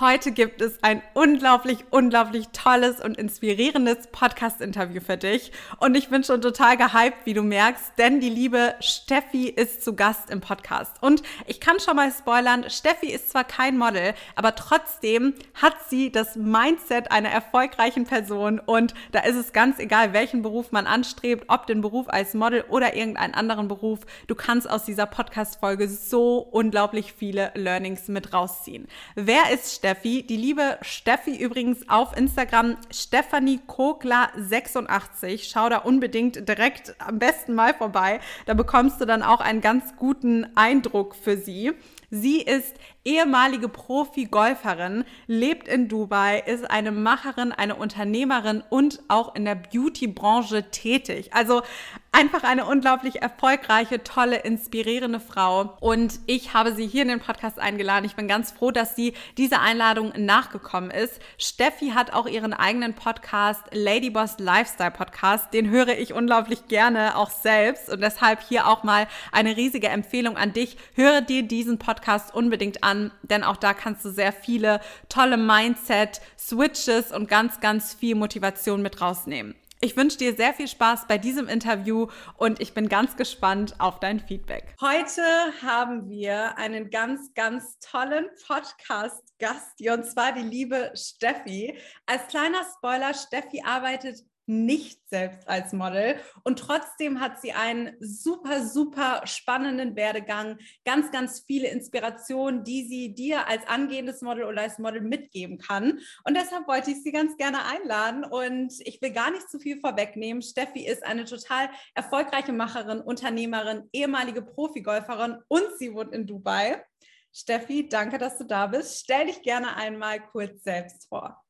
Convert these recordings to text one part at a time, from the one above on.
Heute gibt es ein unglaublich, unglaublich tolles und inspirierendes Podcast-Interview für dich. Und ich bin schon total gehypt, wie du merkst, denn die liebe Steffi ist zu Gast im Podcast. Und ich kann schon mal spoilern, Steffi ist zwar kein Model, aber trotzdem hat sie das Mindset einer erfolgreichen Person. Und da ist es ganz egal, welchen Beruf man anstrebt, ob den Beruf als Model oder irgendeinen anderen Beruf. Du kannst aus dieser Podcast-Folge so unglaublich viele Learnings mit rausziehen. Wer ist Steffi. Die liebe Steffi übrigens auf Instagram Stephanie Kogler 86. Schau da unbedingt direkt am besten mal vorbei. Da bekommst du dann auch einen ganz guten Eindruck für sie. Sie ist ehemalige Profi-Golferin, lebt in Dubai, ist eine Macherin, eine Unternehmerin und auch in der Beauty-Branche tätig. Also einfach eine unglaublich erfolgreiche, tolle, inspirierende Frau. Und ich habe sie hier in den Podcast eingeladen. Ich bin ganz froh, dass sie dieser Einladung nachgekommen ist. Steffi hat auch ihren eigenen Podcast, Ladyboss Lifestyle Podcast. Den höre ich unglaublich gerne auch selbst. Und deshalb hier auch mal eine riesige Empfehlung an dich. Höre dir diesen Podcast unbedingt an an, denn auch da kannst du sehr viele tolle Mindset-Switches und ganz, ganz viel Motivation mit rausnehmen. Ich wünsche dir sehr viel Spaß bei diesem Interview und ich bin ganz gespannt auf dein Feedback. Heute haben wir einen ganz, ganz tollen Podcast-Gast und zwar die liebe Steffi. Als kleiner Spoiler, Steffi arbeitet nicht selbst als Model und trotzdem hat sie einen super, super spannenden Werdegang, ganz, ganz viele Inspirationen, die sie dir als angehendes Model oder als Model mitgeben kann. Und deshalb wollte ich sie ganz gerne einladen und ich will gar nicht zu viel vorwegnehmen. Steffi ist eine total erfolgreiche Macherin, Unternehmerin, ehemalige Profigolferin und sie wohnt in Dubai. Steffi, danke, dass du da bist. Stell dich gerne einmal kurz selbst vor.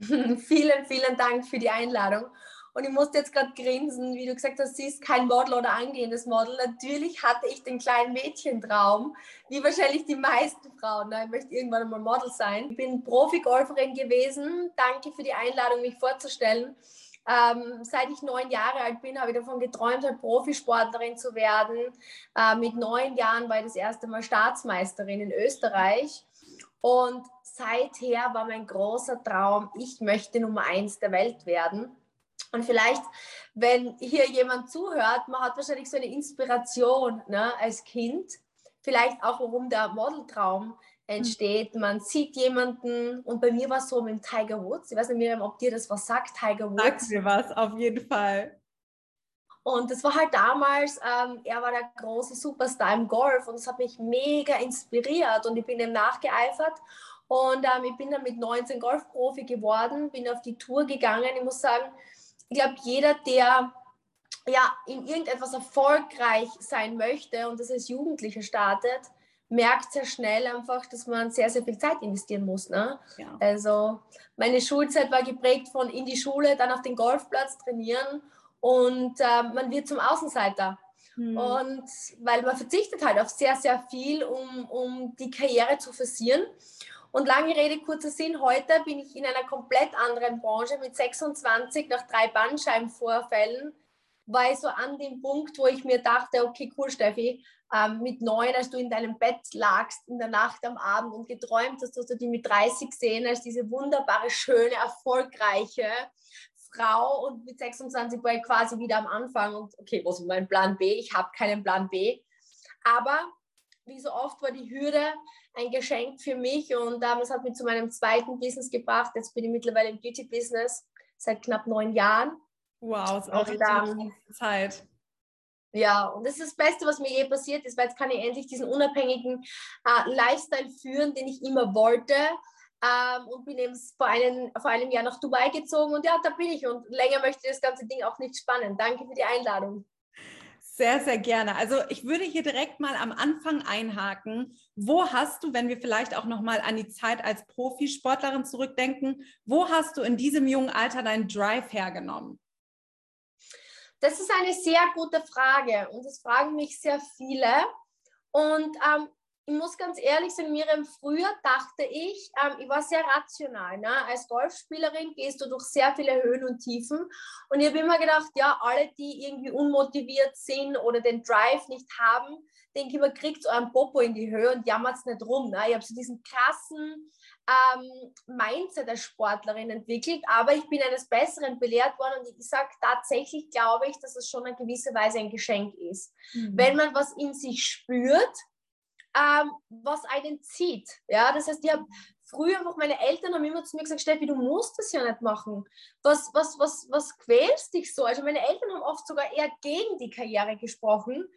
vielen, vielen Dank für die Einladung. Und ich musste jetzt gerade grinsen, wie du gesagt hast, sie ist kein Model oder angehendes Model. Natürlich hatte ich den kleinen Mädchentraum, wie wahrscheinlich die meisten Frauen. Ich möchte irgendwann einmal Model sein. Ich bin Profi-Golferin gewesen. Danke für die Einladung, mich vorzustellen. Ähm, seit ich neun Jahre alt bin, habe ich davon geträumt, halt Profisportlerin zu werden. Äh, mit neun Jahren war ich das erste Mal Staatsmeisterin in Österreich. Und seither war mein großer Traum, ich möchte Nummer eins der Welt werden. Und vielleicht, wenn hier jemand zuhört, man hat wahrscheinlich so eine Inspiration ne, als Kind, vielleicht auch, warum der Modeltraum entsteht. Man sieht jemanden und bei mir war es so mit Tiger Woods. Ich weiß nicht, Miriam, ob dir das was sagt, Tiger Woods. Sagt mir was, auf jeden Fall. Und das war halt damals, ähm, er war der große Superstar im Golf und das hat mich mega inspiriert und ich bin ihm nachgeeifert und ähm, ich bin dann mit 19 Golfprofi geworden, bin auf die Tour gegangen. Ich muss sagen, ich glaube, jeder, der ja in irgendetwas erfolgreich sein möchte und das als Jugendlicher startet, merkt sehr schnell einfach, dass man sehr, sehr viel Zeit investieren muss. Ne? Ja. Also meine Schulzeit war geprägt von in die Schule, dann auf den Golfplatz trainieren und äh, man wird zum Außenseiter. Hm. Und weil man verzichtet halt auf sehr, sehr viel, um, um die Karriere zu forcieren. Und lange Rede, kurzer Sinn, heute bin ich in einer komplett anderen Branche mit 26 nach drei Bandscheibenvorfällen, war ich so an dem Punkt, wo ich mir dachte, okay, cool, Steffi, ähm, mit neun, als du in deinem Bett lagst in der Nacht am Abend und geträumt hast, dass du die mit 30 sehen als diese wunderbare, schöne, erfolgreiche Frau und mit 26 war ich quasi wieder am Anfang und okay, was ist mein Plan B? Ich habe keinen Plan B. Aber wie so oft war die Hürde ein Geschenk für mich und es hat mich zu meinem zweiten Business gebracht. Jetzt bin ich mittlerweile im Beauty-Business seit knapp neun Jahren. Wow, ist auch eine ähm, Zeit. Ja, und das ist das Beste, was mir je passiert ist, weil jetzt kann ich endlich diesen unabhängigen äh, Lifestyle führen, den ich immer wollte ähm, und bin eben vor einem, vor einem Jahr nach Dubai gezogen und ja, da bin ich und länger möchte ich das ganze Ding auch nicht spannen. Danke für die Einladung. Sehr, sehr gerne. Also ich würde hier direkt mal am Anfang einhaken. Wo hast du, wenn wir vielleicht auch noch mal an die Zeit als Profisportlerin zurückdenken, wo hast du in diesem jungen Alter deinen Drive hergenommen? Das ist eine sehr gute Frage und das fragen mich sehr viele. Und ähm, ich muss ganz ehrlich sagen, Miriam, früher dachte ich, ähm, ich war sehr rational. Ne? Als Golfspielerin gehst du durch sehr viele Höhen und Tiefen. Und ich habe immer gedacht, ja, alle, die irgendwie unmotiviert sind oder den Drive nicht haben, denke ich mir, kriegt euren Popo in die Höhe und jammert es nicht rum. Ne? Ich habe so diesen krassen ähm, Mindset als Sportlerin entwickelt, aber ich bin eines Besseren belehrt worden und ich sage tatsächlich, glaube ich, dass es schon in gewisser Weise ein Geschenk ist. Mhm. Wenn man was in sich spürt, ähm, was einen zieht. Ja, das heißt, ich habe früher einfach meine Eltern haben immer zu mir gesagt, Steffi, du musst das ja nicht machen. Was, was, was, was quälst dich so? Also meine Eltern haben oft sogar eher gegen die Karriere gesprochen.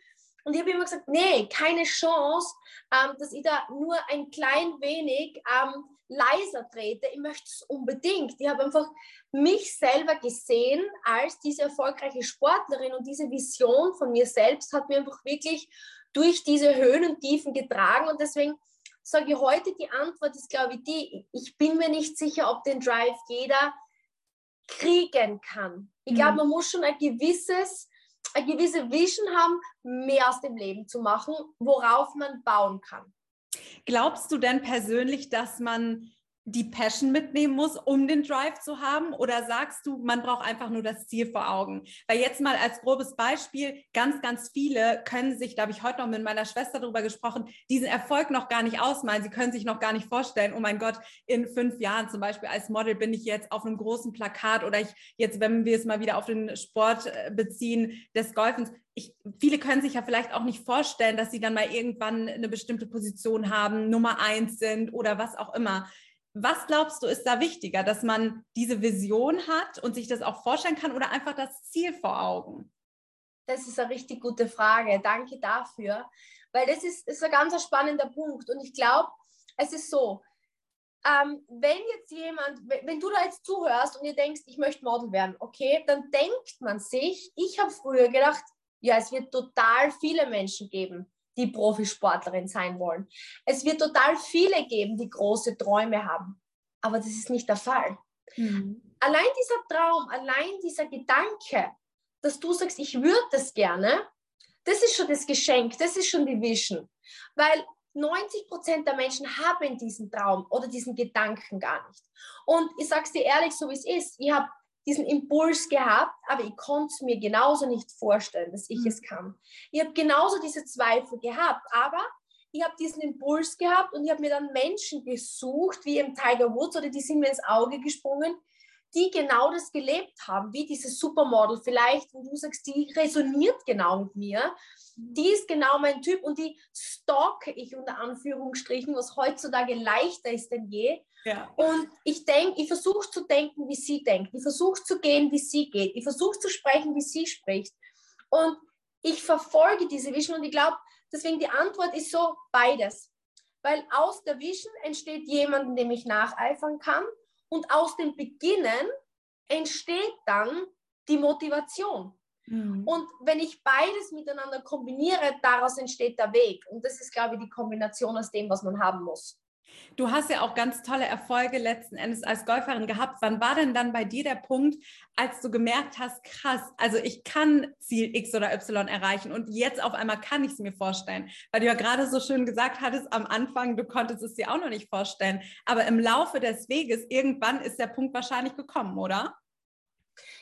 Und ich habe immer gesagt, nee, keine Chance, ähm, dass ich da nur ein klein wenig ähm, leiser trete. Ich möchte es unbedingt. Ich habe einfach mich selber gesehen als diese erfolgreiche Sportlerin und diese Vision von mir selbst hat mir einfach wirklich durch diese Höhen und Tiefen getragen und deswegen sage ich heute, die Antwort ist, glaube ich, die, ich bin mir nicht sicher, ob den Drive jeder kriegen kann. Ich glaube, mhm. man muss schon ein gewisses, eine gewisse Vision haben, mehr aus dem Leben zu machen, worauf man bauen kann. Glaubst du denn persönlich, dass man die Passion mitnehmen muss, um den Drive zu haben? Oder sagst du, man braucht einfach nur das Ziel vor Augen? Weil jetzt mal als grobes Beispiel, ganz, ganz viele können sich, da habe ich heute noch mit meiner Schwester darüber gesprochen, diesen Erfolg noch gar nicht ausmalen. Sie können sich noch gar nicht vorstellen, oh mein Gott, in fünf Jahren zum Beispiel als Model bin ich jetzt auf einem großen Plakat oder ich jetzt, wenn wir es mal wieder auf den Sport äh, beziehen, des Golfens. Ich, viele können sich ja vielleicht auch nicht vorstellen, dass sie dann mal irgendwann eine bestimmte Position haben, Nummer eins sind oder was auch immer. Was glaubst du, ist da wichtiger, dass man diese Vision hat und sich das auch vorstellen kann oder einfach das Ziel vor Augen? Das ist eine richtig gute Frage. Danke dafür, weil das ist, ist ein ganz spannender Punkt. Und ich glaube, es ist so, ähm, wenn jetzt jemand, wenn du da jetzt zuhörst und ihr denkst, ich möchte Model werden, okay, dann denkt man sich, ich habe früher gedacht, ja, es wird total viele Menschen geben, die Profisportlerin sein wollen. Es wird total viele geben, die große Träume haben. Aber das ist nicht der Fall. Mhm. Allein dieser Traum, allein dieser Gedanke, dass du sagst, ich würde das gerne, das ist schon das Geschenk, das ist schon die Vision. Weil 90 Prozent der Menschen haben diesen Traum oder diesen Gedanken gar nicht. Und ich sage es dir ehrlich, so wie es ist, ich habe diesen Impuls gehabt, aber ich konnte es mir genauso nicht vorstellen, dass ich mhm. es kann. Ich habe genauso diese Zweifel gehabt, aber ich habe diesen Impuls gehabt und ich habe mir dann Menschen gesucht, wie im Tiger Woods oder die sind mir ins Auge gesprungen, die genau das gelebt haben, wie dieses Supermodel vielleicht, wo du sagst, die resoniert genau mit mir die ist genau mein Typ und die stalke ich unter Anführungsstrichen, was heutzutage leichter ist denn je. Ja. Und ich denke, ich versuche zu denken, wie sie denkt. Ich versuche zu gehen, wie sie geht. Ich versuche zu sprechen, wie sie spricht. Und ich verfolge diese Vision und ich glaube, deswegen die Antwort ist so beides. Weil aus der Vision entsteht jemand, dem ich nacheifern kann und aus dem Beginnen entsteht dann die Motivation. Mhm. Und wenn ich beides miteinander kombiniere, daraus entsteht der Weg. Und das ist, glaube ich, die Kombination aus dem, was man haben muss. Du hast ja auch ganz tolle Erfolge letzten Endes als Golferin gehabt. Wann war denn dann bei dir der Punkt, als du gemerkt hast, krass, also ich kann Ziel X oder Y erreichen und jetzt auf einmal kann ich es mir vorstellen? Weil du ja gerade so schön gesagt hattest am Anfang, du konntest es dir auch noch nicht vorstellen. Aber im Laufe des Weges, irgendwann ist der Punkt wahrscheinlich gekommen, oder?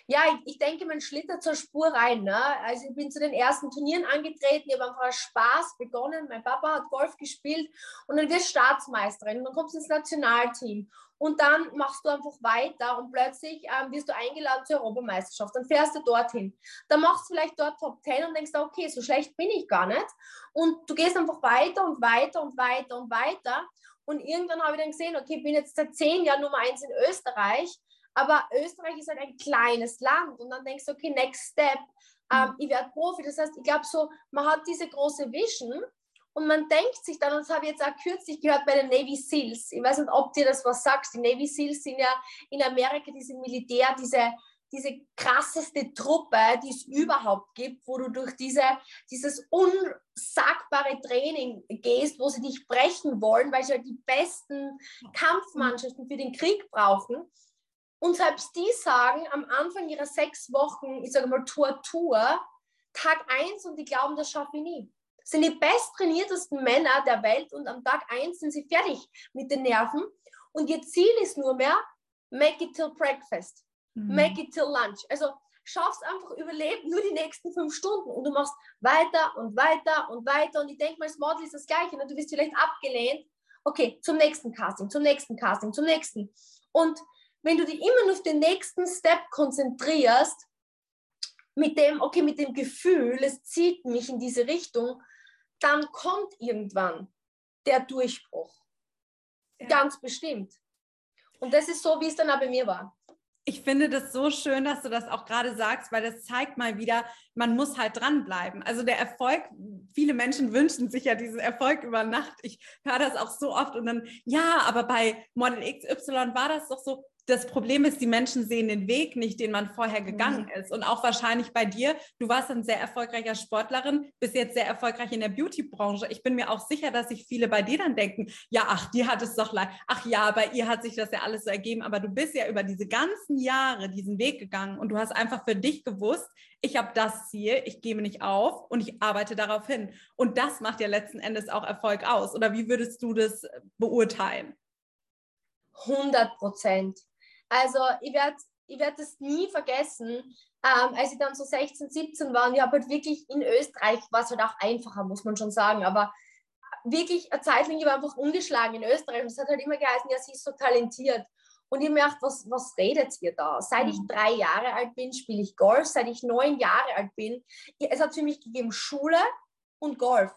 Ja, ich, ich, denke, man schlittert zur Spur rein. Ne? Also ich bin zu den ersten Turnieren angetreten, ich habe einfach Spaß begonnen. Mein Papa hat Golf gespielt und dann wirst du Staatsmeisterin und dann kommst du ins Nationalteam. Und dann machst du einfach weiter und plötzlich ähm, wirst du eingeladen zur Europameisterschaft. Dann fährst du dorthin. Dann machst du vielleicht dort Top 10 und denkst, okay, so schlecht bin ich gar nicht. Und du gehst einfach weiter und weiter und weiter und weiter. Und irgendwann habe ich dann gesehen, okay, ich bin jetzt seit zehn Jahren Nummer eins in Österreich aber Österreich ist halt ein kleines Land und dann denkst du, okay, next step, ähm, mhm. ich werde Profi. Das heißt, ich glaube so, man hat diese große Vision und man denkt sich dann, und das habe ich jetzt auch kürzlich gehört bei den Navy SEALs, ich weiß nicht, ob dir das was sagst, die Navy SEALs sind ja in Amerika diese Militär, diese, diese krasseste Truppe, die es überhaupt gibt, wo du durch diese, dieses unsagbare Training gehst, wo sie dich brechen wollen, weil sie halt die besten Kampfmannschaften für den Krieg brauchen. Und selbst die sagen am Anfang ihrer sechs Wochen, ich sage mal Tour-Tour, Tag eins und die glauben, das schaffe ich nie. Sind die besttrainiertesten Männer der Welt und am Tag eins sind sie fertig mit den Nerven. Und ihr Ziel ist nur mehr, make it till breakfast, mhm. make it till lunch. Also schaffst einfach überleben nur die nächsten fünf Stunden und du machst weiter und weiter und weiter. Und ich denke mal, das Model ist das Gleiche. Ne? Du wirst vielleicht abgelehnt okay, zum nächsten Casting, zum nächsten Casting, zum nächsten. Und wenn du dich immer nur auf den nächsten Step konzentrierst, mit dem, okay, mit dem Gefühl, es zieht mich in diese Richtung, dann kommt irgendwann der Durchbruch. Ja. Ganz bestimmt. Und das ist so, wie es dann auch bei mir war. Ich finde das so schön, dass du das auch gerade sagst, weil das zeigt mal wieder, man muss halt dranbleiben. Also der Erfolg, viele Menschen wünschen sich ja diesen Erfolg über Nacht. Ich höre das auch so oft und dann, ja, aber bei Model XY war das doch so, das Problem ist, die Menschen sehen den Weg nicht, den man vorher gegangen ist. Und auch wahrscheinlich bei dir, du warst ein sehr erfolgreicher Sportlerin, bist jetzt sehr erfolgreich in der Beauty-Branche. Ich bin mir auch sicher, dass sich viele bei dir dann denken, ja, ach, die hat es doch leid. Ach ja, bei ihr hat sich das ja alles so ergeben. Aber du bist ja über diese ganzen Jahre diesen Weg gegangen und du hast einfach für dich gewusst, ich habe das Ziel, ich gebe nicht auf und ich arbeite darauf hin. Und das macht ja letzten Endes auch Erfolg aus. Oder wie würdest du das beurteilen? 100 Prozent. Also ich werde ich werd das nie vergessen, ähm, als ich dann so 16, 17 war und ich habe halt wirklich in Österreich, war es halt auch einfacher, muss man schon sagen, aber wirklich eine Zeit lang, ich war einfach ungeschlagen in Österreich und es hat halt immer geheißen, ja, sie ist so talentiert. Und ich merke, was, was redet ihr da? Seit ich mhm. drei Jahre alt bin, spiele ich Golf. Seit ich neun Jahre alt bin, es hat für mich gegeben Schule und Golf.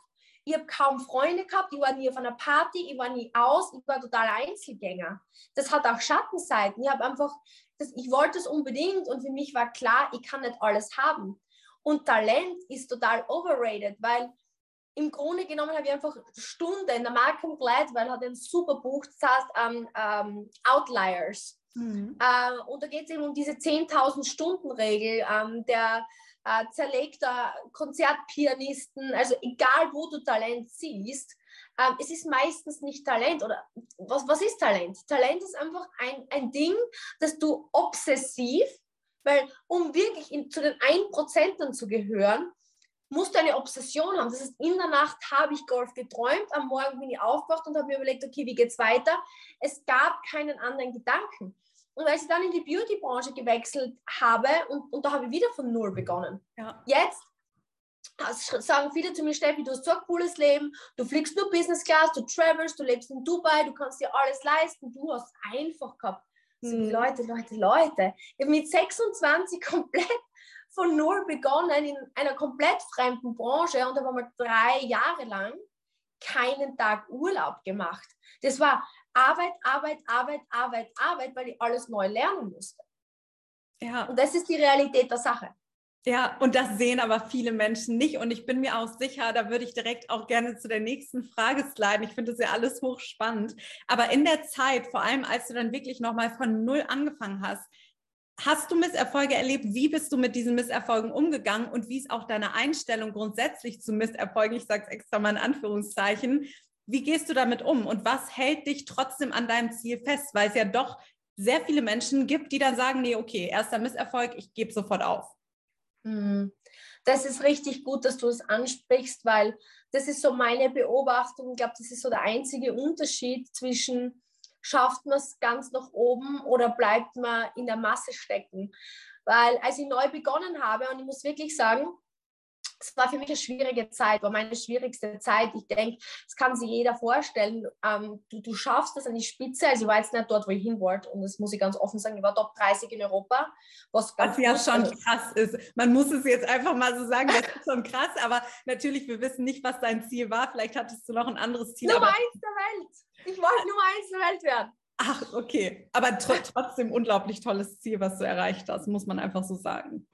Ich habe kaum Freunde gehabt, ich war nie auf einer Party, ich war nie aus, ich war total Einzelgänger. Das hat auch Schattenseiten. Ich habe einfach, das, ich wollte es unbedingt und für mich war klar, ich kann nicht alles haben. Und Talent ist total overrated, weil im Grunde genommen habe ich einfach Stunden, der Malcolm Gladwell hat ein super Buch, das heißt um, ähm, um, ähm, Outliers. Mhm. Uh, und da geht es eben um diese 10.000 Stunden Regel. Um, der äh, zerlegter Konzertpianisten, also egal wo du Talent siehst, ähm, es ist meistens nicht Talent oder was, was ist Talent? Talent ist einfach ein, ein Ding, das du obsessiv, weil um wirklich in, zu den 1% zu gehören, musst du eine Obsession haben. Das heißt, in der Nacht habe ich Golf geträumt, am Morgen bin ich aufgewacht und habe mir überlegt, okay, wie geht es weiter? Es gab keinen anderen Gedanken. Und als ich dann in die Beauty-Branche gewechselt habe, und, und da habe ich wieder von Null begonnen. Ja. Jetzt also sagen viele zu mir, Steffi, du hast so ein cooles Leben, du fliegst nur Business Class, du travelst, du lebst in Dubai, du kannst dir alles leisten, du hast einfach gehabt. So, mhm. Leute, Leute, Leute, ich habe mit 26 komplett von Null begonnen in einer komplett fremden Branche und habe mal drei Jahre lang keinen Tag Urlaub gemacht. Das war Arbeit, Arbeit, Arbeit, Arbeit, Arbeit, weil ich alles neu lernen musste. Ja. Und das ist die Realität der Sache. Ja, und das sehen aber viele Menschen nicht. Und ich bin mir auch sicher, da würde ich direkt auch gerne zu der nächsten Frage sliden. Ich finde das ja alles hochspannend. Aber in der Zeit, vor allem als du dann wirklich nochmal von Null angefangen hast, hast du Misserfolge erlebt? Wie bist du mit diesen Misserfolgen umgegangen? Und wie ist auch deine Einstellung grundsätzlich zu Misserfolgen? Ich sage es extra mal in Anführungszeichen. Wie gehst du damit um und was hält dich trotzdem an deinem Ziel fest? Weil es ja doch sehr viele Menschen gibt, die dann sagen, nee, okay, erster Misserfolg, ich gebe sofort auf. Hm. Das ist richtig gut, dass du es ansprichst, weil das ist so meine Beobachtung. Ich glaube, das ist so der einzige Unterschied zwischen schafft man es ganz nach oben oder bleibt man in der Masse stecken. Weil als ich neu begonnen habe, und ich muss wirklich sagen, es war für mich eine schwierige Zeit, war meine schwierigste Zeit. Ich denke, das kann sich jeder vorstellen. Ähm, du, du schaffst das an die Spitze. Also ich war jetzt nicht dort, wo ich hin wollte. Und das muss ich ganz offen sagen, ich war Top 30 in Europa. Was, was ja schon ist. krass ist. Man muss es jetzt einfach mal so sagen, das ist schon krass. Aber natürlich, wir wissen nicht, was dein Ziel war. Vielleicht hattest du noch ein anderes Ziel. Nummer eins der Welt. Ich wollte Nummer eins der Welt werden. Ach, okay. Aber tr trotzdem unglaublich tolles Ziel, was du erreicht hast, muss man einfach so sagen.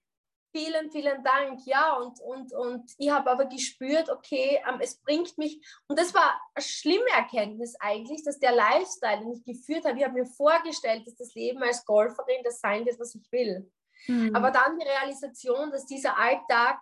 Vielen, vielen Dank. Ja, und, und, und ich habe aber gespürt, okay, ähm, es bringt mich, und das war eine schlimme Erkenntnis eigentlich, dass der Lifestyle, den ich geführt habe, ich habe mir vorgestellt, dass das Leben als Golferin das sein wird, was ich will. Mhm. Aber dann die Realisation, dass dieser Alltag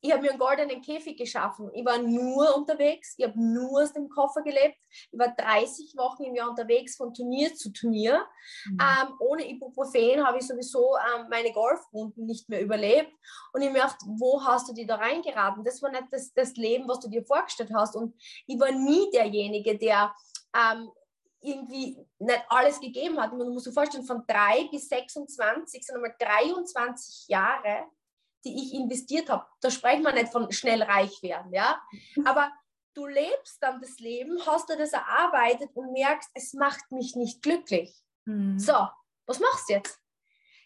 ich habe mir einen goldenen Käfig geschaffen. Ich war nur unterwegs, ich habe nur aus dem Koffer gelebt. Ich war 30 Wochen im Jahr unterwegs, von Turnier zu Turnier. Mhm. Ähm, ohne Ibuprofen habe ich sowieso ähm, meine Golfrunden nicht mehr überlebt. Und ich mir gedacht, wo hast du die da reingeraten? Das war nicht das, das Leben, was du dir vorgestellt hast. Und ich war nie derjenige, der ähm, irgendwie nicht alles gegeben hat. Man muss sich vorstellen, von 3 bis 26 sind einmal 23 Jahre die ich investiert habe. Da sprechen wir nicht von schnell reich werden, ja. Aber du lebst dann das Leben, hast du das erarbeitet und merkst, es macht mich nicht glücklich. Mhm. So, was machst du jetzt?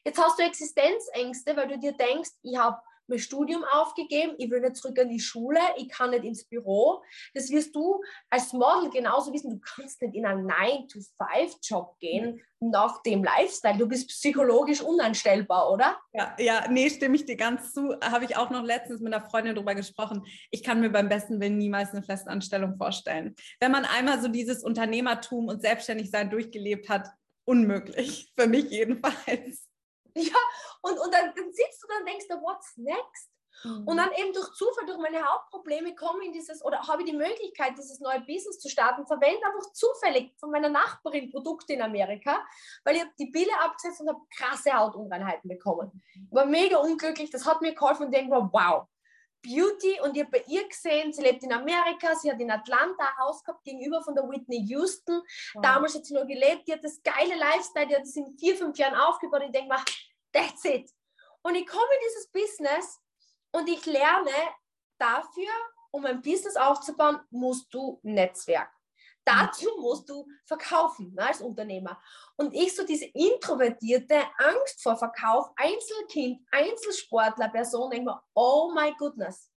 Jetzt hast du Existenzängste, weil du dir denkst, ich habe mein Studium aufgegeben, ich will nicht zurück an die Schule, ich kann nicht ins Büro. Das wirst du als Model genauso wissen. Du kannst nicht in einen 9-to-5-Job gehen nach dem Lifestyle. Du bist psychologisch unanstellbar, oder? Ja, ja, nee, stimme ich dir ganz zu. Habe ich auch noch letztens mit einer Freundin darüber gesprochen. Ich kann mir beim besten Willen niemals eine Festanstellung vorstellen. Wenn man einmal so dieses Unternehmertum und Selbstständigsein durchgelebt hat, unmöglich. Für mich jedenfalls. Ja, und, und dann, dann sitzt du dann und denkst du, what's next? Mhm. Und dann eben durch Zufall, durch meine Hauptprobleme komme in dieses, oder habe ich die Möglichkeit, dieses neue Business zu starten, verwende einfach zufällig von meiner Nachbarin Produkte in Amerika, weil ich habe die Bille abgesetzt und habe krasse Hautunreinheiten bekommen. War mega unglücklich, das hat mir geholfen und denke wow, Beauty und ich habe bei ihr gesehen, sie lebt in Amerika, sie hat in Atlanta ein Haus gehabt gegenüber von der Whitney Houston. Wow. Damals hat sie noch gelebt, die hat das geile Lifestyle, die hat das in vier, fünf Jahren aufgebaut. Ich denke mir, that's it. Und ich komme in dieses Business und ich lerne dafür, um ein Business aufzubauen, musst du Netzwerk. Dazu musst du verkaufen ne, als Unternehmer. Und ich so diese introvertierte Angst vor Verkauf, Einzelkind, Einzelsportler, Person, denke mir, oh my goodness.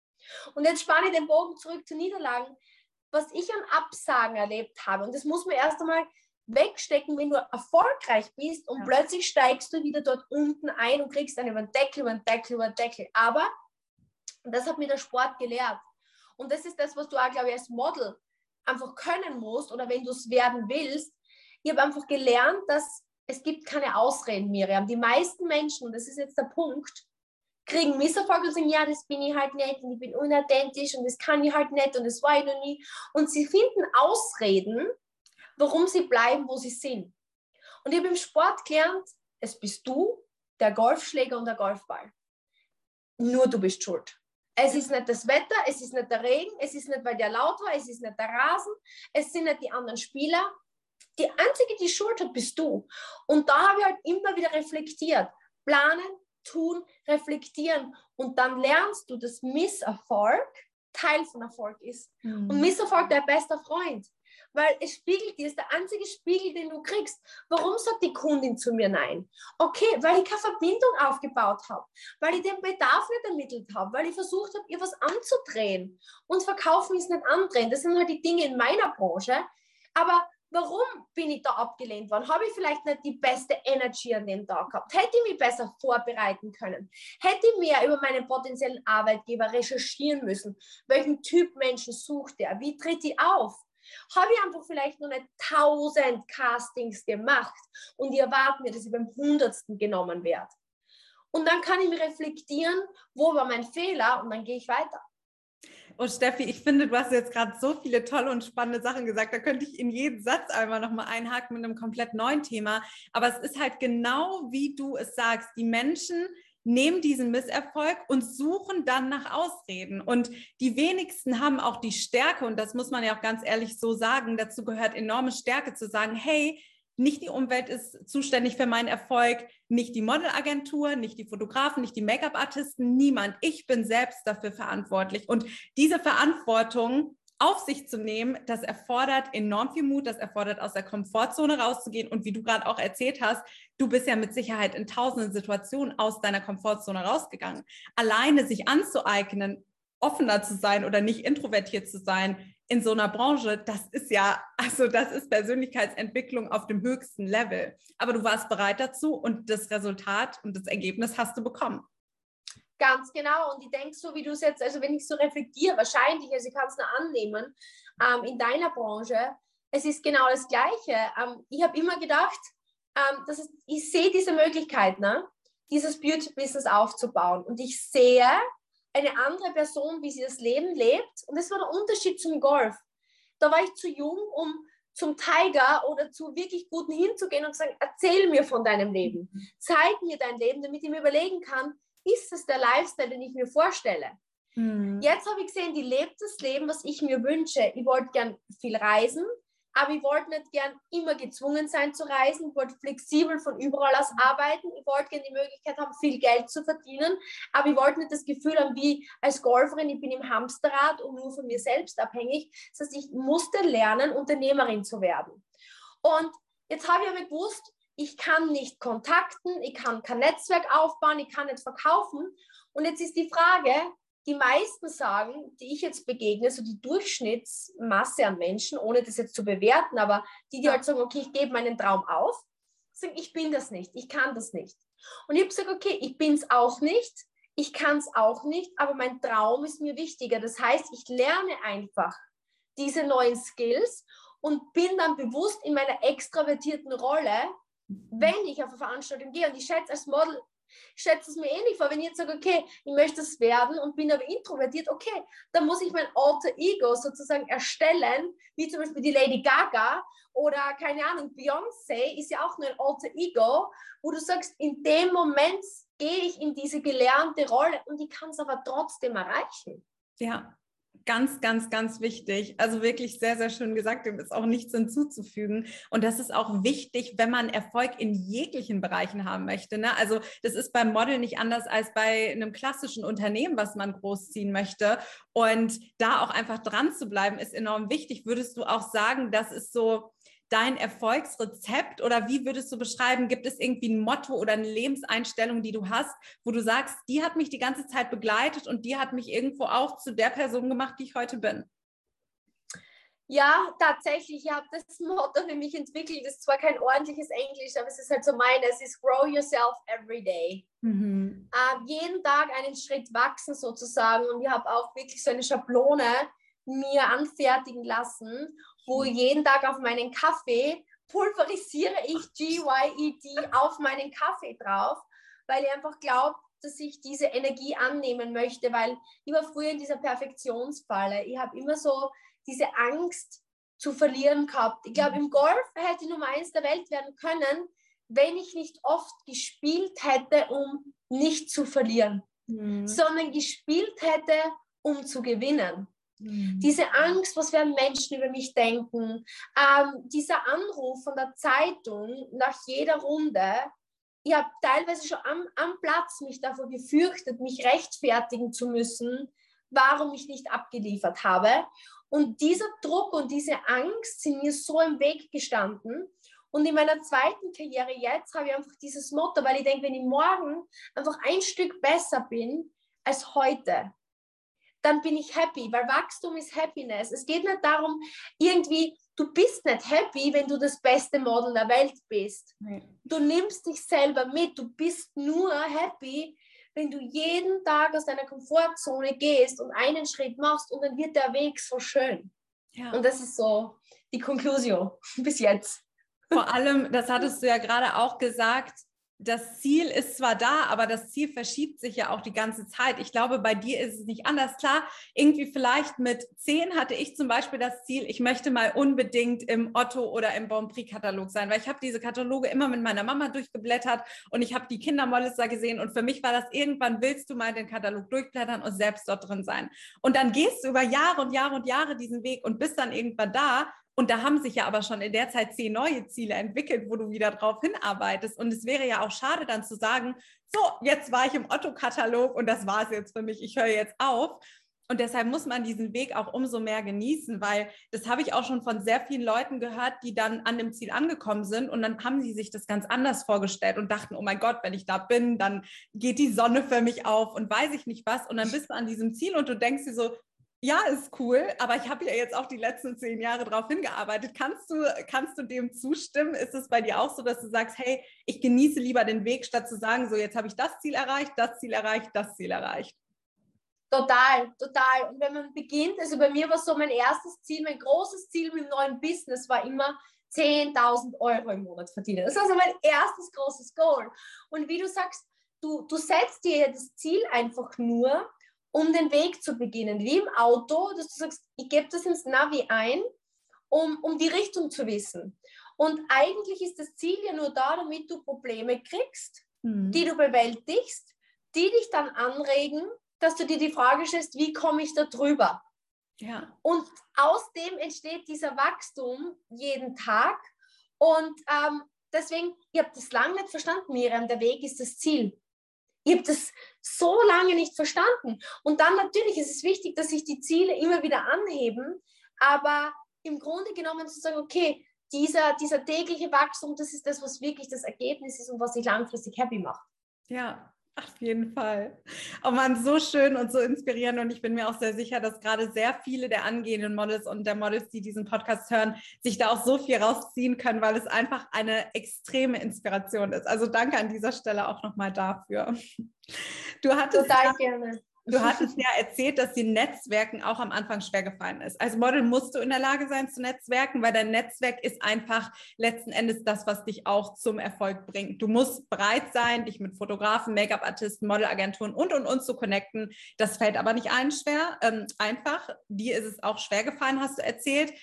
Und jetzt spanne ich den Bogen zurück zu Niederlagen, was ich an Absagen erlebt habe. Und das muss man erst einmal wegstecken, wenn du erfolgreich bist und ja. plötzlich steigst du wieder dort unten ein und kriegst dann über den Deckel, über den Deckel, über den Deckel. Aber das hat mir der Sport gelehrt. Und das ist das, was du auch, glaube ich, als Model einfach können musst oder wenn du es werden willst. Ich habe einfach gelernt, dass es gibt keine Ausreden, Miriam. Die meisten Menschen, und das ist jetzt der Punkt, kriegen Misserfolg und sagen, ja, das bin ich halt nicht und ich bin unauthentisch und das kann ich halt nicht und das war ich noch nie. Und sie finden Ausreden, warum sie bleiben, wo sie sind. Und ich habe im Sport gelernt, es bist du, der Golfschläger und der Golfball. Nur du bist schuld. Es ist nicht das Wetter, es ist nicht der Regen, es ist nicht, weil der laut war, es ist nicht der Rasen, es sind nicht die anderen Spieler. Die einzige, die Schuld hat, bist du. Und da habe ich halt immer wieder reflektiert. Planen, tun, reflektieren. Und dann lernst du, dass Misserfolg Teil von Erfolg ist. Mhm. Und Misserfolg dein bester Freund weil es spiegelt dir, ist der einzige Spiegel, den du kriegst. Warum sagt die Kundin zu mir nein? Okay, weil ich keine Verbindung aufgebaut habe, weil ich den Bedarf nicht ermittelt habe, weil ich versucht habe, ihr was anzudrehen. Und verkaufen ist nicht andrehen. Das sind halt die Dinge in meiner Branche. Aber warum bin ich da abgelehnt worden? Habe ich vielleicht nicht die beste Energy an dem Tag gehabt? Hätte ich mich besser vorbereiten können? Hätte ich mehr über meinen potenziellen Arbeitgeber recherchieren müssen? Welchen Typ Menschen sucht er? Wie tritt ich auf? Habe ich einfach vielleicht noch nicht tausend Castings gemacht und ich erwarte mir, dass ich beim hundertsten genommen werde. Und dann kann ich mir reflektieren, wo war mein Fehler und dann gehe ich weiter. Oh Steffi, ich finde, du hast jetzt gerade so viele tolle und spannende Sachen gesagt. Da könnte ich in jeden Satz einmal nochmal einhaken mit einem komplett neuen Thema. Aber es ist halt genau, wie du es sagst. Die Menschen nehmen diesen Misserfolg und suchen dann nach Ausreden. Und die wenigsten haben auch die Stärke, und das muss man ja auch ganz ehrlich so sagen, dazu gehört enorme Stärke zu sagen, hey, nicht die Umwelt ist zuständig für meinen Erfolg, nicht die Modelagentur, nicht die Fotografen, nicht die Make-up-Artisten, niemand. Ich bin selbst dafür verantwortlich. Und diese Verantwortung auf sich zu nehmen, das erfordert enorm viel Mut, das erfordert aus der Komfortzone rauszugehen. Und wie du gerade auch erzählt hast, du bist ja mit Sicherheit in tausenden Situationen aus deiner Komfortzone rausgegangen. Alleine sich anzueignen, offener zu sein oder nicht introvertiert zu sein in so einer Branche, das ist ja, also das ist Persönlichkeitsentwicklung auf dem höchsten Level. Aber du warst bereit dazu und das Resultat und das Ergebnis hast du bekommen. Ganz genau. Und ich denke, so wie du es jetzt, also wenn ich so reflektiere, wahrscheinlich, also ich kann es nur annehmen, ähm, in deiner Branche, es ist genau das Gleiche. Ähm, ich habe immer gedacht, ähm, dass es, ich sehe diese Möglichkeit, ne, dieses Beauty-Business aufzubauen. Und ich sehe eine andere Person, wie sie das Leben lebt. Und das war der Unterschied zum Golf. Da war ich zu jung, um zum Tiger oder zu wirklich Guten hinzugehen und zu sagen, erzähl mir von deinem Leben. Zeig mir dein Leben, damit ich mir überlegen kann, ist es der Lifestyle, den ich mir vorstelle? Mhm. Jetzt habe ich gesehen, die lebt das Leben, was ich mir wünsche. Ich wollte gern viel reisen, aber ich wollte nicht gern immer gezwungen sein zu reisen, ich wollte flexibel von überall aus arbeiten, ich wollte gerne die Möglichkeit haben, viel Geld zu verdienen, aber ich wollte nicht das Gefühl haben, wie als Golferin, ich bin im Hamsterrad und nur von mir selbst abhängig. Das heißt, ich musste lernen, Unternehmerin zu werden. Und jetzt habe ich aber gewusst, ich kann nicht kontakten, ich kann kein Netzwerk aufbauen, ich kann nicht verkaufen. Und jetzt ist die Frage, die meisten sagen, die ich jetzt begegne, so die Durchschnittsmasse an Menschen, ohne das jetzt zu bewerten, aber die, die halt sagen, okay, ich gebe meinen Traum auf, sagen, ich bin das nicht, ich kann das nicht. Und ich habe gesagt, okay, ich bin es auch nicht, ich kann es auch nicht, aber mein Traum ist mir wichtiger. Das heißt, ich lerne einfach diese neuen Skills und bin dann bewusst in meiner extravertierten Rolle, wenn ich auf eine Veranstaltung gehe. Und ich schätze, als Model schätze es mir ähnlich vor. Wenn ich jetzt sage, okay, ich möchte es werden und bin aber introvertiert, okay, dann muss ich mein Alter Ego sozusagen erstellen, wie zum Beispiel die Lady Gaga oder keine Ahnung, Beyoncé ist ja auch nur ein Alter Ego, wo du sagst, in dem Moment gehe ich in diese gelernte Rolle und ich kann es aber trotzdem erreichen. Ja, ganz, ganz, ganz wichtig. Also wirklich sehr, sehr schön gesagt. Dem ist auch nichts hinzuzufügen. Und das ist auch wichtig, wenn man Erfolg in jeglichen Bereichen haben möchte. Ne? Also das ist beim Model nicht anders als bei einem klassischen Unternehmen, was man großziehen möchte. Und da auch einfach dran zu bleiben, ist enorm wichtig. Würdest du auch sagen, das ist so dein Erfolgsrezept oder wie würdest du beschreiben, gibt es irgendwie ein Motto oder eine Lebenseinstellung, die du hast, wo du sagst, die hat mich die ganze Zeit begleitet und die hat mich irgendwo auch zu der Person gemacht, die ich heute bin? Ja, tatsächlich, ich habe das Motto für mich entwickelt. Das ist zwar kein ordentliches Englisch, aber es ist halt so meine. Es ist Grow Yourself Every Day. Mhm. Uh, jeden Tag einen Schritt wachsen sozusagen. Und ich habe auch wirklich so eine Schablone mir anfertigen lassen wo jeden Tag auf meinen Kaffee pulverisiere ich GYED auf meinen Kaffee drauf, weil ich einfach glaube, dass ich diese Energie annehmen möchte, weil ich war früher in dieser Perfektionsfalle. Ich habe immer so diese Angst zu verlieren gehabt. Ich glaube, im Golf hätte ich Nummer eins der Welt werden können, wenn ich nicht oft gespielt hätte, um nicht zu verlieren, mhm. sondern gespielt hätte, um zu gewinnen. Mhm. Diese Angst, was werden Menschen über mich denken, ähm, dieser Anruf von der Zeitung nach jeder Runde, ich habe teilweise schon am, am Platz mich davor gefürchtet, mich rechtfertigen zu müssen, warum ich nicht abgeliefert habe. Und dieser Druck und diese Angst sind mir so im Weg gestanden. Und in meiner zweiten Karriere jetzt habe ich einfach dieses Motto, weil ich denke, wenn ich morgen einfach ein Stück besser bin als heute, dann bin ich happy, weil Wachstum ist Happiness. Es geht nicht darum, irgendwie, du bist nicht happy, wenn du das beste Model der Welt bist. Nee. Du nimmst dich selber mit, du bist nur happy, wenn du jeden Tag aus deiner Komfortzone gehst und einen Schritt machst und dann wird der Weg so schön. Ja. Und das ist so die Konklusion bis jetzt. Vor allem, das hattest du ja gerade auch gesagt, das Ziel ist zwar da, aber das Ziel verschiebt sich ja auch die ganze Zeit. Ich glaube, bei dir ist es nicht anders. Klar, irgendwie vielleicht mit zehn hatte ich zum Beispiel das Ziel, ich möchte mal unbedingt im Otto oder im Bon Prix-Katalog sein, weil ich habe diese Kataloge immer mit meiner Mama durchgeblättert und ich habe die Kindermodels da gesehen und für mich war das irgendwann willst du mal den Katalog durchblättern und selbst dort drin sein. Und dann gehst du über Jahre und Jahre und Jahre diesen Weg und bist dann irgendwann da und da haben sich ja aber schon in der Zeit zehn neue Ziele entwickelt, wo du wieder drauf hinarbeitest. Und es wäre ja auch schade, dann zu sagen, so, jetzt war ich im Otto-Katalog und das war es jetzt für mich, ich höre jetzt auf. Und deshalb muss man diesen Weg auch umso mehr genießen, weil das habe ich auch schon von sehr vielen Leuten gehört, die dann an dem Ziel angekommen sind und dann haben sie sich das ganz anders vorgestellt und dachten, oh mein Gott, wenn ich da bin, dann geht die Sonne für mich auf und weiß ich nicht was. Und dann bist du an diesem Ziel und du denkst dir so, ja, ist cool, aber ich habe ja jetzt auch die letzten zehn Jahre darauf hingearbeitet. Kannst du, kannst du dem zustimmen? Ist es bei dir auch so, dass du sagst, hey, ich genieße lieber den Weg, statt zu sagen, so jetzt habe ich das Ziel erreicht, das Ziel erreicht, das Ziel erreicht? Total, total. Und wenn man beginnt, also bei mir war so mein erstes Ziel, mein großes Ziel mit dem neuen Business war immer 10.000 Euro im Monat verdienen. Das war so mein erstes großes Goal. Und wie du sagst, du, du setzt dir das Ziel einfach nur, um den Weg zu beginnen. Wie im Auto, dass du sagst, ich gebe das ins Navi ein, um, um die Richtung zu wissen. Und eigentlich ist das Ziel ja nur da, damit du Probleme kriegst, mhm. die du bewältigst, die dich dann anregen, dass du dir die Frage stellst, wie komme ich da drüber? Ja. Und aus dem entsteht dieser Wachstum jeden Tag. Und ähm, deswegen, ich habe das lange nicht verstanden, Miriam, der Weg ist das Ziel. Ich habe das so lange nicht verstanden. Und dann natürlich ist es wichtig, dass sich die Ziele immer wieder anheben, aber im Grunde genommen zu sagen, okay, dieser, dieser tägliche Wachstum, das ist das, was wirklich das Ergebnis ist und was sich langfristig happy macht. Ja, auf jeden Fall. Oh man, so schön und so inspirierend. Und ich bin mir auch sehr sicher, dass gerade sehr viele der angehenden Models und der Models, die diesen Podcast hören, sich da auch so viel rausziehen können, weil es einfach eine extreme Inspiration ist. Also danke an dieser Stelle auch nochmal dafür. Du hattest Total gerne. Du hattest ja erzählt, dass die Netzwerken auch am Anfang schwer gefallen ist. Als Model musst du in der Lage sein zu netzwerken, weil dein Netzwerk ist einfach letzten Endes das, was dich auch zum Erfolg bringt. Du musst bereit sein, dich mit Fotografen, Make-up-Artisten, Modelagenturen und und und zu connecten. Das fällt aber nicht allen schwer, ähm, einfach. Dir ist es auch schwer gefallen, hast du erzählt.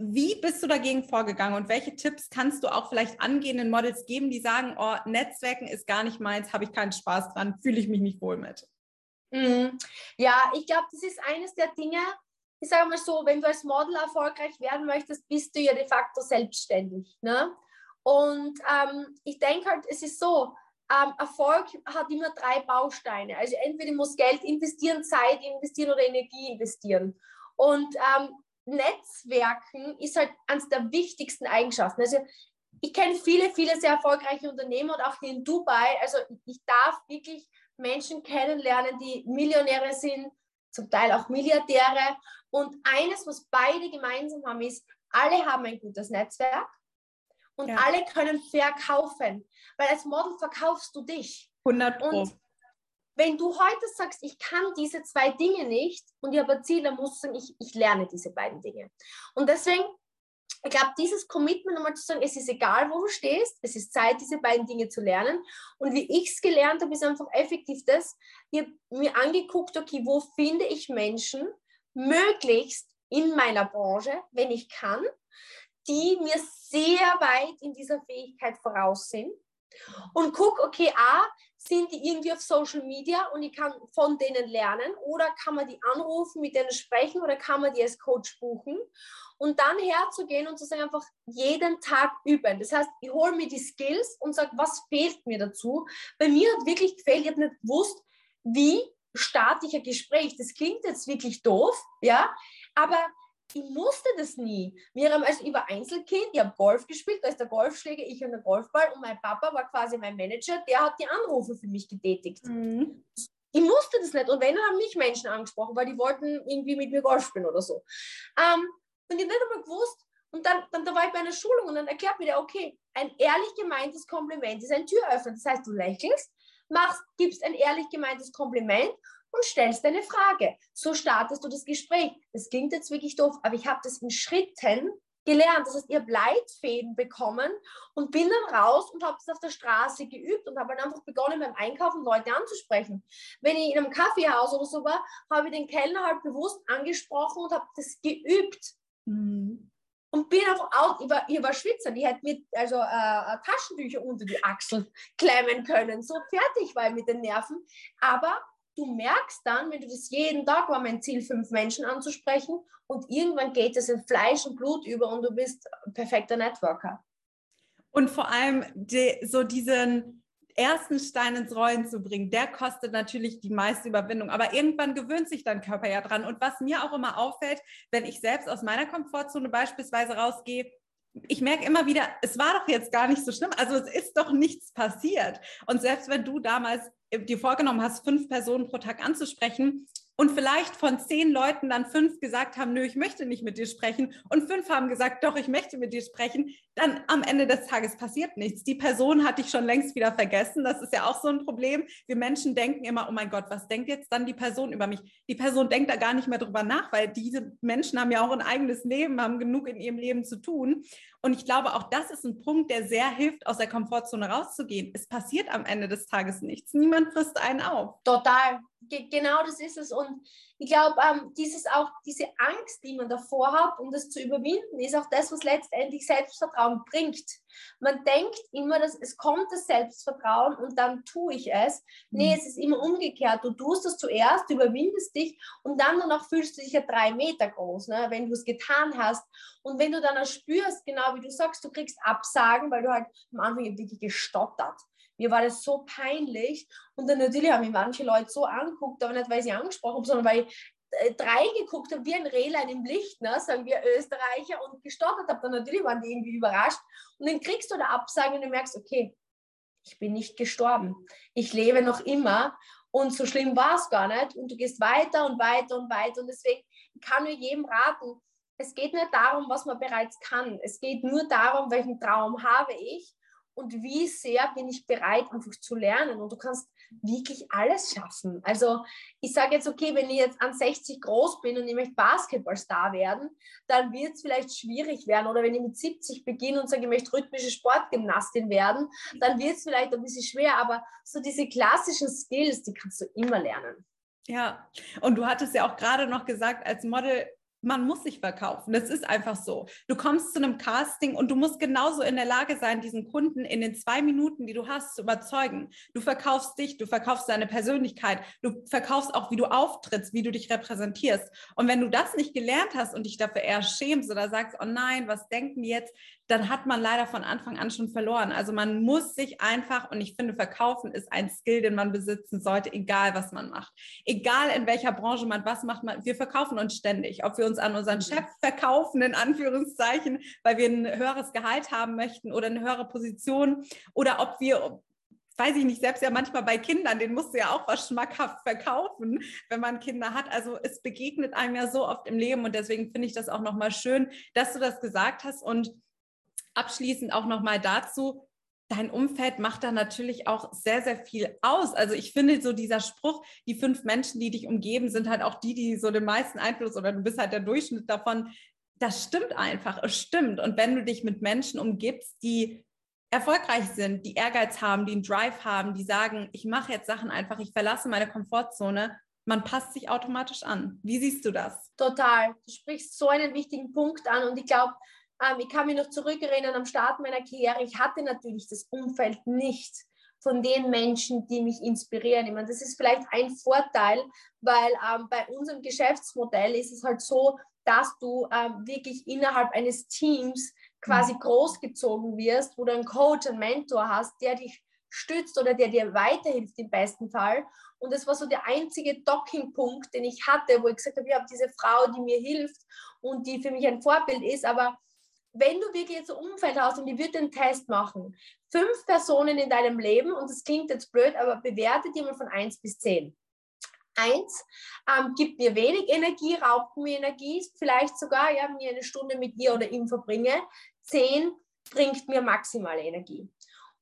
Wie bist du dagegen vorgegangen und welche Tipps kannst du auch vielleicht angehenden Models geben, die sagen, oh, Netzwerken ist gar nicht meins, habe ich keinen Spaß dran, fühle ich mich nicht wohl mit? Mhm. Ja, ich glaube, das ist eines der Dinge, ich sage mal so, wenn du als Model erfolgreich werden möchtest, bist du ja de facto selbstständig. Ne? Und ähm, ich denke halt, es ist so, ähm, Erfolg hat immer drei Bausteine. Also entweder muss Geld investieren, Zeit investieren oder Energie investieren. Und ähm, Netzwerken ist halt eines der wichtigsten Eigenschaften. Also ich kenne viele, viele sehr erfolgreiche Unternehmer und auch hier in Dubai. Also ich darf wirklich Menschen kennenlernen, die Millionäre sind, zum Teil auch Milliardäre. Und eines, was beide gemeinsam haben, ist, alle haben ein gutes Netzwerk und ja. alle können verkaufen. Weil als Model verkaufst du dich. 100 Pro. Und wenn du heute sagst, ich kann diese zwei Dinge nicht und ich habe Ziele, musst du sagen, ich, ich lerne diese beiden Dinge. Und deswegen ich glaube, dieses Commitment, nochmal zu sagen, es ist egal, wo du stehst, es ist Zeit, diese beiden Dinge zu lernen. Und wie ich es gelernt habe, ist einfach effektiv das, ich mir angeguckt, okay, wo finde ich Menschen, möglichst in meiner Branche, wenn ich kann, die mir sehr weit in dieser Fähigkeit voraus sind. Und guck, okay, A, sind die irgendwie auf Social Media und ich kann von denen lernen oder kann man die anrufen, mit denen sprechen oder kann man die als Coach buchen und dann herzugehen und zu sagen, einfach jeden Tag üben. Das heißt, ich hole mir die Skills und sage, was fehlt mir dazu? Bei mir hat wirklich gefehlt, ich habe nicht gewusst, wie starte ich ein Gespräch. Das klingt jetzt wirklich doof, ja, aber ich musste das nie. Wir haben also, ich war Einzelkind, ich habe Golf gespielt, da ist der Golfschläger, ich und der Golfball und mein Papa war quasi mein Manager, der hat die Anrufe für mich getätigt. Mhm. Ich musste das nicht. Und wenn, haben mich Menschen angesprochen, weil die wollten irgendwie mit mir Golf spielen oder so. Ähm, und ich habe nicht einmal gewusst. Und dann, dann da war ich bei einer Schulung und dann erklärt mir der, okay, ein ehrlich gemeintes Kompliment ist ein Türöffner. Das heißt, du lächelst, machst, gibst ein ehrlich gemeintes Kompliment und stellst eine Frage. So startest du das Gespräch. Das klingt jetzt wirklich doof, aber ich habe das in Schritten gelernt. Das heißt, ihr habt Leitfäden bekommen und bin dann raus und habe das auf der Straße geübt und habe dann einfach begonnen, beim Einkaufen Leute anzusprechen. Wenn ich in einem Kaffeehaus oder so war, habe ich den Kellner halt bewusst angesprochen und habe das geübt. Mhm. Und bin einfach out, ich war, ich war Schwitzer, die hätte mit also, äh, Taschentücher unter die Achseln klemmen können. So fertig war ich mit den Nerven. Aber du merkst dann, wenn du das jeden Tag war mein Ziel, fünf Menschen anzusprechen und irgendwann geht es in Fleisch und Blut über und du bist perfekter Networker. Und vor allem die, so diesen ersten Stein ins Rollen zu bringen, der kostet natürlich die meiste Überwindung. Aber irgendwann gewöhnt sich dein Körper ja dran. Und was mir auch immer auffällt, wenn ich selbst aus meiner Komfortzone beispielsweise rausgehe, ich merke immer wieder, es war doch jetzt gar nicht so schlimm. Also es ist doch nichts passiert. Und selbst wenn du damals dir vorgenommen hast, fünf Personen pro Tag anzusprechen, und vielleicht von zehn Leuten dann fünf gesagt haben, nö, ich möchte nicht mit dir sprechen und fünf haben gesagt, doch, ich möchte mit dir sprechen, dann am Ende des Tages passiert nichts. Die Person hat dich schon längst wieder vergessen. Das ist ja auch so ein Problem. Wir Menschen denken immer, oh mein Gott, was denkt jetzt dann die Person über mich? Die Person denkt da gar nicht mehr drüber nach, weil diese Menschen haben ja auch ein eigenes Leben, haben genug in ihrem Leben zu tun. Und ich glaube, auch das ist ein Punkt, der sehr hilft, aus der Komfortzone rauszugehen. Es passiert am Ende des Tages nichts. Niemand frisst einen auf. Total. Ge genau das ist es. Und ich glaube, ähm, dieses auch diese Angst, die man davor hat, um das zu überwinden, ist auch das, was letztendlich Selbstvertrauen bringt. Man denkt immer, dass es kommt das Selbstvertrauen und dann tue ich es. Nee, mhm. es ist immer umgekehrt. Du tust das zuerst, überwindest dich und dann danach fühlst du dich ja drei Meter groß, ne, wenn du es getan hast. Und wenn du dann spürst, genau wie du sagst, du kriegst Absagen, weil du halt am Anfang wirklich gestottert. Mir war das so peinlich. Und dann natürlich haben mich manche Leute so angeguckt, aber nicht, weil sie angesprochen haben, sondern weil ich äh, reingeguckt habe, wie ein Rehlein im Licht, ne, sagen wir Österreicher, und gestottert habe. Dann natürlich waren die irgendwie überrascht. Und dann kriegst du eine Absage und du merkst, okay, ich bin nicht gestorben. Ich lebe noch immer. Und so schlimm war es gar nicht. Und du gehst weiter und weiter und weiter. Und deswegen kann ich jedem raten, es geht nicht darum, was man bereits kann. Es geht nur darum, welchen Traum habe ich und wie sehr bin ich bereit, einfach zu lernen. Und du kannst wirklich alles schaffen. Also ich sage jetzt, okay, wenn ich jetzt an 60 groß bin und ich möchte Basketballstar werden, dann wird es vielleicht schwierig werden. Oder wenn ich mit 70 beginne und sage, ich möchte rhythmische Sportgymnastin werden, dann wird es vielleicht ein bisschen schwer. Aber so diese klassischen Skills, die kannst du immer lernen. Ja, und du hattest ja auch gerade noch gesagt, als Model man muss sich verkaufen. Das ist einfach so. Du kommst zu einem Casting und du musst genauso in der Lage sein, diesen Kunden in den zwei Minuten, die du hast, zu überzeugen. Du verkaufst dich, du verkaufst deine Persönlichkeit, du verkaufst auch, wie du auftrittst, wie du dich repräsentierst. Und wenn du das nicht gelernt hast und dich dafür eher schämst oder sagst, oh nein, was denken die jetzt, dann hat man leider von Anfang an schon verloren. Also man muss sich einfach, und ich finde, verkaufen ist ein Skill, den man besitzen sollte, egal was man macht. Egal in welcher Branche man was macht, man, wir verkaufen uns ständig. Ob wir uns an unseren Chef verkaufen, in Anführungszeichen, weil wir ein höheres Gehalt haben möchten oder eine höhere Position oder ob wir weiß ich nicht, selbst ja manchmal bei Kindern, den musst du ja auch was schmackhaft verkaufen, wenn man Kinder hat. Also es begegnet einem ja so oft im Leben und deswegen finde ich das auch nochmal schön, dass du das gesagt hast und abschließend auch nochmal dazu, dein Umfeld macht da natürlich auch sehr, sehr viel aus. Also ich finde so dieser Spruch, die fünf Menschen, die dich umgeben, sind halt auch die, die so den meisten Einfluss oder du bist halt der Durchschnitt davon. Das stimmt einfach, es stimmt. Und wenn du dich mit Menschen umgibst, die erfolgreich sind, die Ehrgeiz haben, die einen Drive haben, die sagen, ich mache jetzt Sachen einfach, ich verlasse meine Komfortzone, man passt sich automatisch an. Wie siehst du das? Total. Du sprichst so einen wichtigen Punkt an und ich glaube, ähm, ich kann mich noch zurückerinnern am Start meiner Karriere. Ich hatte natürlich das Umfeld nicht von den Menschen, die mich inspirieren. Ich meine, das ist vielleicht ein Vorteil, weil ähm, bei unserem Geschäftsmodell ist es halt so, dass du ähm, wirklich innerhalb eines Teams quasi mhm. großgezogen wirst, wo du einen Coach, einen Mentor hast, der dich stützt oder der dir weiterhilft im besten Fall. Und das war so der einzige Docking-Punkt, den ich hatte, wo ich gesagt habe, ich habe diese Frau, die mir hilft und die für mich ein Vorbild ist, aber wenn du wirklich jetzt ein Umfeld hast und die wird den Test machen, fünf Personen in deinem Leben, und das klingt jetzt blöd, aber bewerte die mal von 1 bis 10. 1 ähm, gibt mir wenig Energie, raubt mir Energie, vielleicht sogar, ja, wenn ich eine Stunde mit ihr oder ihm verbringe. 10 bringt mir maximale Energie.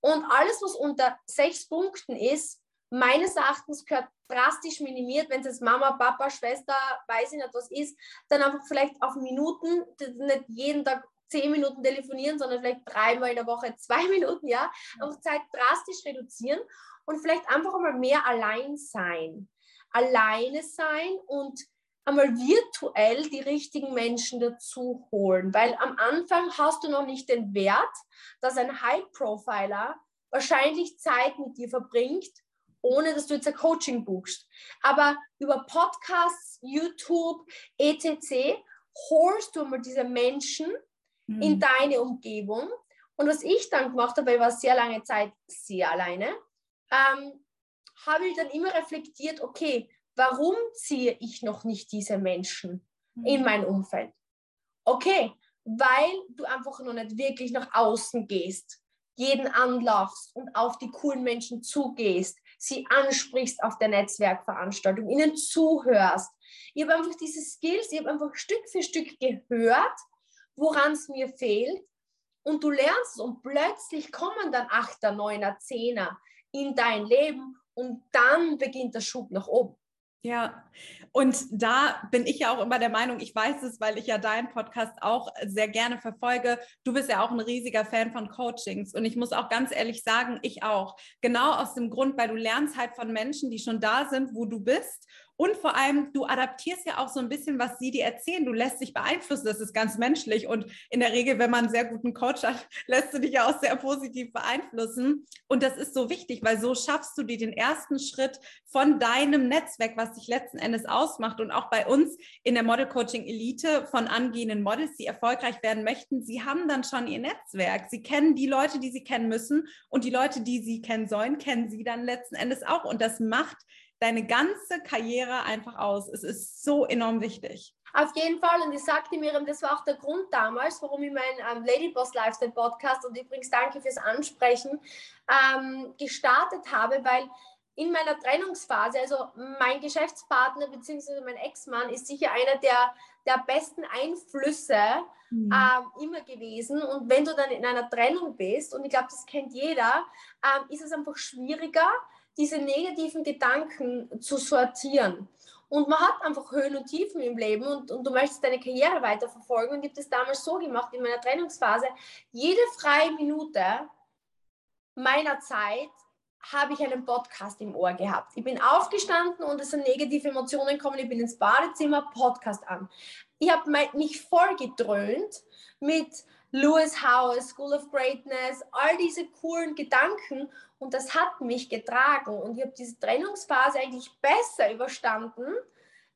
Und alles, was unter sechs Punkten ist, meines Erachtens gehört drastisch minimiert, wenn es jetzt Mama, Papa, Schwester, weiß ich nicht was ist, dann einfach vielleicht auf Minuten, nicht jeden Tag zehn Minuten telefonieren, sondern vielleicht dreimal in der Woche zwei Minuten, ja, einfach Zeit drastisch reduzieren und vielleicht einfach einmal mehr allein sein. Alleine sein und einmal virtuell die richtigen Menschen dazu holen, weil am Anfang hast du noch nicht den Wert, dass ein High-Profiler wahrscheinlich Zeit mit dir verbringt, ohne dass du jetzt ein Coaching buchst. Aber über Podcasts, YouTube, etc. holst du mal diese Menschen mhm. in deine Umgebung. Und was ich dann gemacht habe, ich war sehr lange Zeit sehr alleine, ähm, habe ich dann immer reflektiert, okay, warum ziehe ich noch nicht diese Menschen mhm. in mein Umfeld? Okay, weil du einfach noch nicht wirklich nach außen gehst, jeden anlaufst und auf die coolen Menschen zugehst, sie ansprichst auf der Netzwerkveranstaltung, ihnen zuhörst. Ich habe einfach diese Skills, ich habe einfach Stück für Stück gehört woran es mir fehlt. Und du lernst und plötzlich kommen dann Achter, Neuner, Zehner in dein Leben und dann beginnt der Schub nach oben. Ja, und da bin ich ja auch immer der Meinung, ich weiß es, weil ich ja deinen Podcast auch sehr gerne verfolge. Du bist ja auch ein riesiger Fan von Coachings und ich muss auch ganz ehrlich sagen, ich auch. Genau aus dem Grund, weil du lernst halt von Menschen, die schon da sind, wo du bist Und vor allem, du adaptierst ja auch so ein bisschen, was sie dir erzählen. Du lässt dich beeinflussen, das ist ganz menschlich. Und in der Regel, wenn man einen sehr guten Coach hat, lässt du dich ja auch sehr positiv beeinflussen. Und das ist so wichtig, weil so schaffst du dir den ersten Schritt von deinem Netzwerk, was dich letzten Endes ausmacht. Und auch bei uns in der Model Coaching Elite von angehenden Models, die erfolgreich werden möchten, sie haben dann schon ihr Netzwerk. Sie kennen die Leute, die sie kennen müssen. Und die Leute, die sie kennen sollen, kennen sie dann letzten Endes auch. Und das macht deine ganze Karriere einfach aus. Es ist so enorm wichtig. Auf jeden Fall. Und ich sagte mir, das war auch der Grund damals, warum ich meinen ähm, Ladyboss Lifestyle Podcast und übrigens danke fürs Ansprechen ähm, gestartet habe, weil in meiner Trennungsphase, also mein Geschäftspartner bzw. mein Ex-Mann ist sicher einer der, der besten Einflüsse mhm. ähm, immer gewesen. Und wenn du dann in einer Trennung bist, und ich glaube, das kennt jeder, ähm, ist es einfach schwieriger, diese negativen Gedanken zu sortieren. Und man hat einfach Höhen und Tiefen im Leben und, und du möchtest deine Karriere weiterverfolgen. Und ich habe das damals so gemacht in meiner Trennungsphase. Jede freie Minute meiner Zeit habe ich einen Podcast im Ohr gehabt. Ich bin aufgestanden und es sind negative Emotionen gekommen. Ich bin ins Badezimmer, Podcast an. Ich habe mich voll gedröhnt mit Lewis House, School of Greatness, all diese coolen Gedanken. Und das hat mich getragen. Und ich habe diese Trennungsphase eigentlich besser überstanden,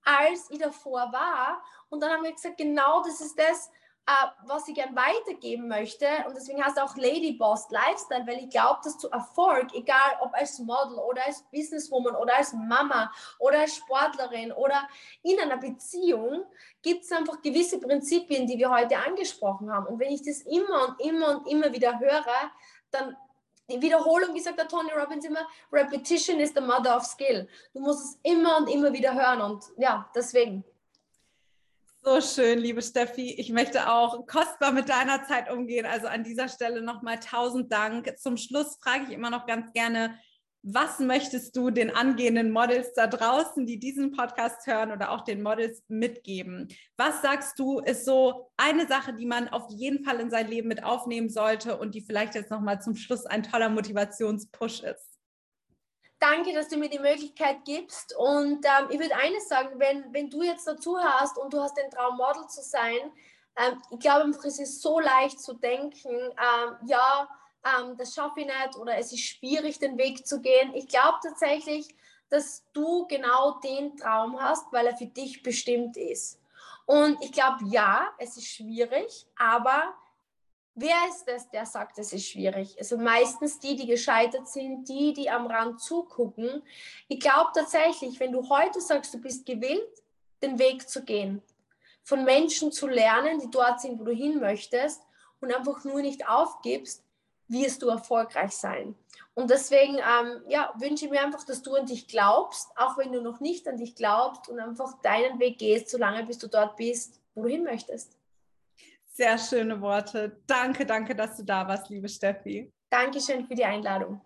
als ich davor war. Und dann haben wir gesagt, genau das ist das, was ich gern weitergeben möchte. Und deswegen heißt es auch Lady Boss Lifestyle, weil ich glaube, dass zu Erfolg, egal ob als Model oder als Businesswoman oder als Mama oder als Sportlerin oder in einer Beziehung, gibt es einfach gewisse Prinzipien, die wir heute angesprochen haben. Und wenn ich das immer und immer und immer wieder höre, dann die Wiederholung, wie sagt der Tony Robbins immer, Repetition is the mother of skill. Du musst es immer und immer wieder hören und ja, deswegen. So schön, liebe Steffi. Ich möchte auch kostbar mit deiner Zeit umgehen. Also an dieser Stelle nochmal tausend Dank. Zum Schluss frage ich immer noch ganz gerne, was möchtest du den angehenden Models da draußen, die diesen Podcast hören oder auch den Models mitgeben? Was sagst du, ist so eine Sache, die man auf jeden Fall in sein Leben mit aufnehmen sollte und die vielleicht jetzt nochmal zum Schluss ein toller Motivationspush ist? Danke, dass du mir die Möglichkeit gibst. Und ähm, ich würde eines sagen, wenn, wenn du jetzt dazu hast und du hast den Traum, Model zu sein, ähm, ich glaube es ist so leicht zu denken, ähm, ja, ähm, das schaffe ich nicht oder es ist schwierig, den Weg zu gehen. Ich glaube tatsächlich, dass du genau den Traum hast, weil er für dich bestimmt ist. Und ich glaube, ja, es ist schwierig, aber Wer ist es, der sagt, es ist schwierig? Also meistens die, die gescheitert sind, die, die am Rand zugucken. Ich glaube tatsächlich, wenn du heute sagst, du bist gewillt, den Weg zu gehen, von Menschen zu lernen, die dort sind, wo du hin möchtest und einfach nur nicht aufgibst, wirst du erfolgreich sein. Und deswegen ähm, ja, wünsche ich mir einfach, dass du an dich glaubst, auch wenn du noch nicht an dich glaubst und einfach deinen Weg gehst, solange bis du dort bist, wo du hin möchtest. Sehr schöne Worte. Danke, danke, dass du da warst, liebe Steffi. Dankeschön für die Einladung.